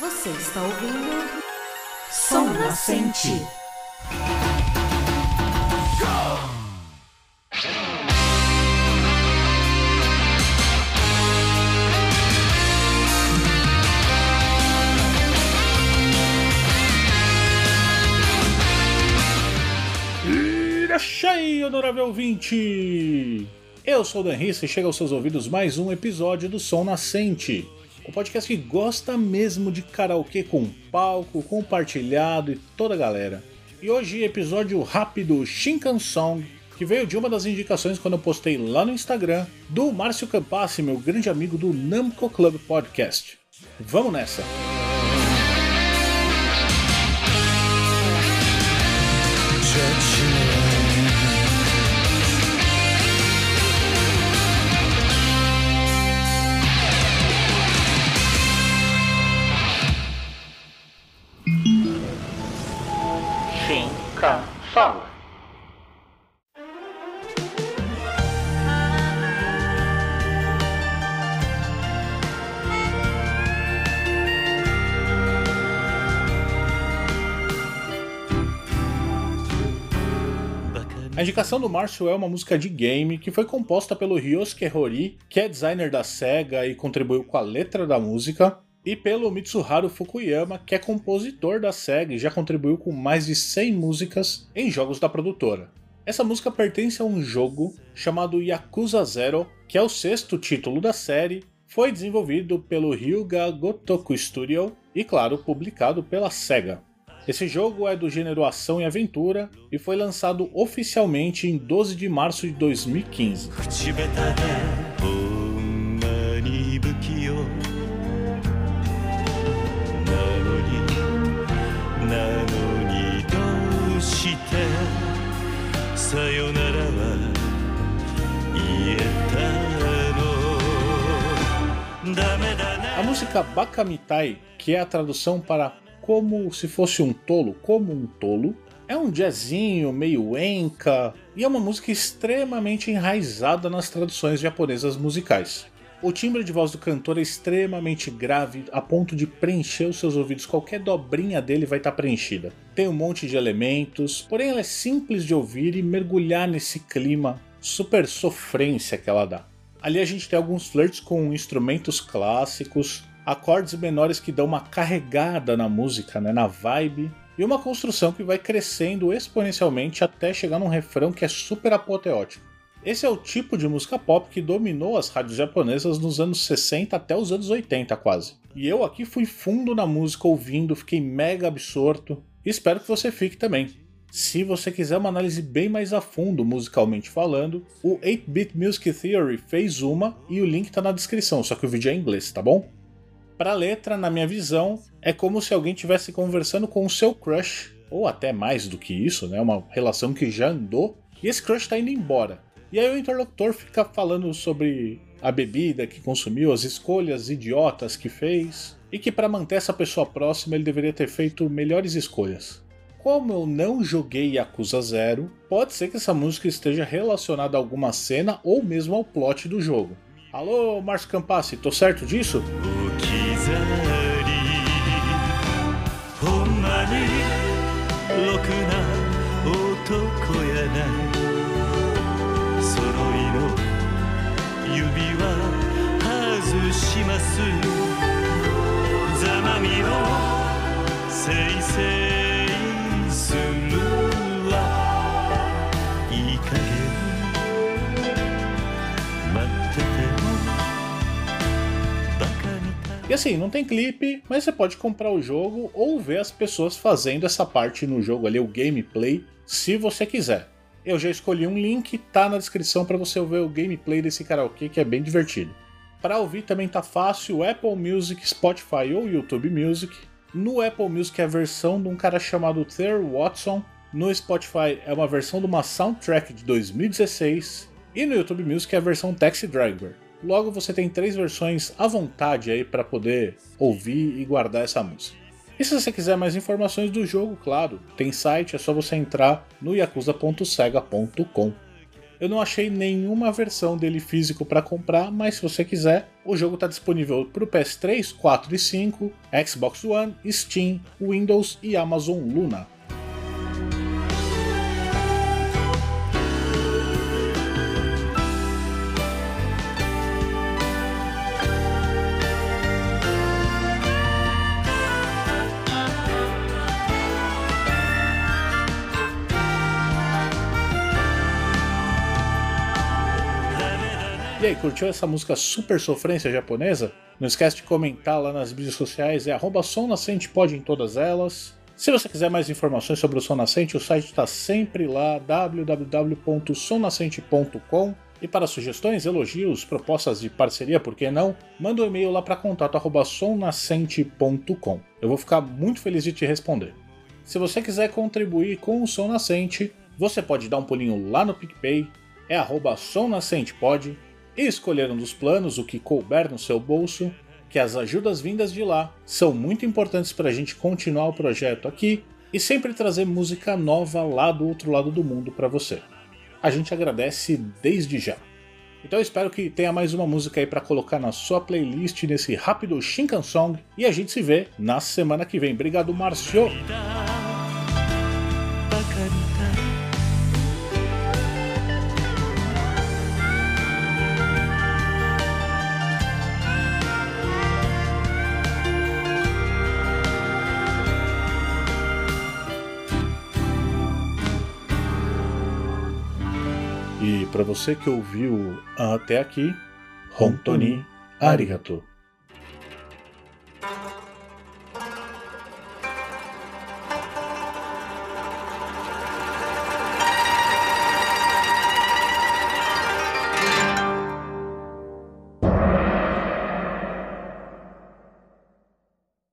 Você está ouvindo Som Nascente. Irachai, honorável ouvinte! Eu sou o Dan Rissa e chega aos seus ouvidos mais um episódio do Som Nascente, o podcast que gosta mesmo de karaokê com palco, compartilhado e toda a galera. E hoje episódio rápido Shinkan Song, que veio de uma das indicações quando eu postei lá no Instagram do Márcio Campassi, meu grande amigo do Namco Club Podcast. Vamos nessa! Song. A indicação do Márcio é uma música de game que foi composta pelo Ryosuke Hori, que é designer da SEGA e contribuiu com a letra da música, e pelo Mitsuharu Fukuyama, que é compositor da SEGA e já contribuiu com mais de 100 músicas em jogos da produtora. Essa música pertence a um jogo chamado Yakuza Zero, que é o sexto título da série, foi desenvolvido pelo Ryuga Gotoku Studio e, claro, publicado pela SEGA. Esse jogo é do gênero ação e aventura e foi lançado oficialmente em 12 de março de 2015. さよならは言えたのダメだな A música Bakamitai, que é a tradução para como se fosse um tolo, como um tolo, é um jazzinho meio enka e é uma música extremamente enraizada nas traduções japonesas musicais. O timbre de voz do cantor é extremamente grave, a ponto de preencher os seus ouvidos. Qualquer dobrinha dele vai estar preenchida. Tem um monte de elementos, porém ela é simples de ouvir e mergulhar nesse clima super sofrência que ela dá. Ali a gente tem alguns flirts com instrumentos clássicos, acordes menores que dão uma carregada na música, né, na vibe, e uma construção que vai crescendo exponencialmente até chegar num refrão que é super apoteótico. Esse é o tipo de música pop que dominou as rádios japonesas nos anos 60 até os anos 80 quase. E eu aqui fui fundo na música ouvindo, fiquei mega absorto, espero que você fique também. Se você quiser uma análise bem mais a fundo, musicalmente falando, o 8-Bit Music Theory fez uma e o link tá na descrição, só que o vídeo é em inglês, tá bom? Para a letra, na minha visão, é como se alguém estivesse conversando com o seu crush, ou até mais do que isso, né? Uma relação que já andou, e esse crush está indo embora. E aí o interlocutor fica falando sobre a bebida que consumiu, as escolhas idiotas que fez, e que para manter essa pessoa próxima ele deveria ter feito melhores escolhas. Como eu não joguei Yakuza Zero, pode ser que essa música esteja relacionada a alguma cena ou mesmo ao plot do jogo. Alô, Márcio Campassi, tô certo disso? 指輪外しますざまみのせいせいするわいい加減待っててもバカみたい E assim, não tem clipe, mas você pode comprar o jogo ou ver as pessoas fazendo essa parte no jogo ali, o gameplay, se você quiser. Eu já escolhi um link, tá na descrição para você ver o gameplay desse karaokê que é bem divertido. Para ouvir também tá fácil, Apple Music, Spotify ou YouTube Music. No Apple Music é a versão de um cara chamado Ther Watson. No Spotify é uma versão de uma soundtrack de 2016. E no YouTube Music é a versão Taxi Driver. Logo você tem três versões à vontade aí para poder ouvir e guardar essa música. E se você quiser mais informações do jogo, claro, tem site, é só você entrar no yakuza.sega.com. Eu não achei nenhuma versão dele físico para comprar, mas se você quiser, o jogo está disponível para o PS3, 4 e 5, Xbox One, Steam, Windows e Amazon Luna. Aí, curtiu essa música super sofrência japonesa? Não esquece de comentar lá nas mídias sociais, é arroba Som Nascente pode em todas elas. Se você quiser mais informações sobre o Som Nascente, o site está sempre lá, www.somnascente.com. E para sugestões, elogios, propostas de parceria, por que não? Manda um e-mail lá para contato@somnascente.com. Eu vou ficar muito feliz de te responder. Se você quiser contribuir com o Som Nascente, você pode dar um pulinho lá no PicPay, é arroba somnascentepod e escolher um dos planos, o que couber no seu bolso, que as ajudas vindas de lá são muito importantes para a gente continuar o projeto aqui e sempre trazer música nova lá do outro lado do mundo para você. A gente agradece desde já. Então espero que tenha mais uma música aí para colocar na sua playlist nesse rápido Shinkan Song e a gente se vê na semana que vem. Obrigado, Márcio! E para você que ouviu até aqui, Hontoni Arigato.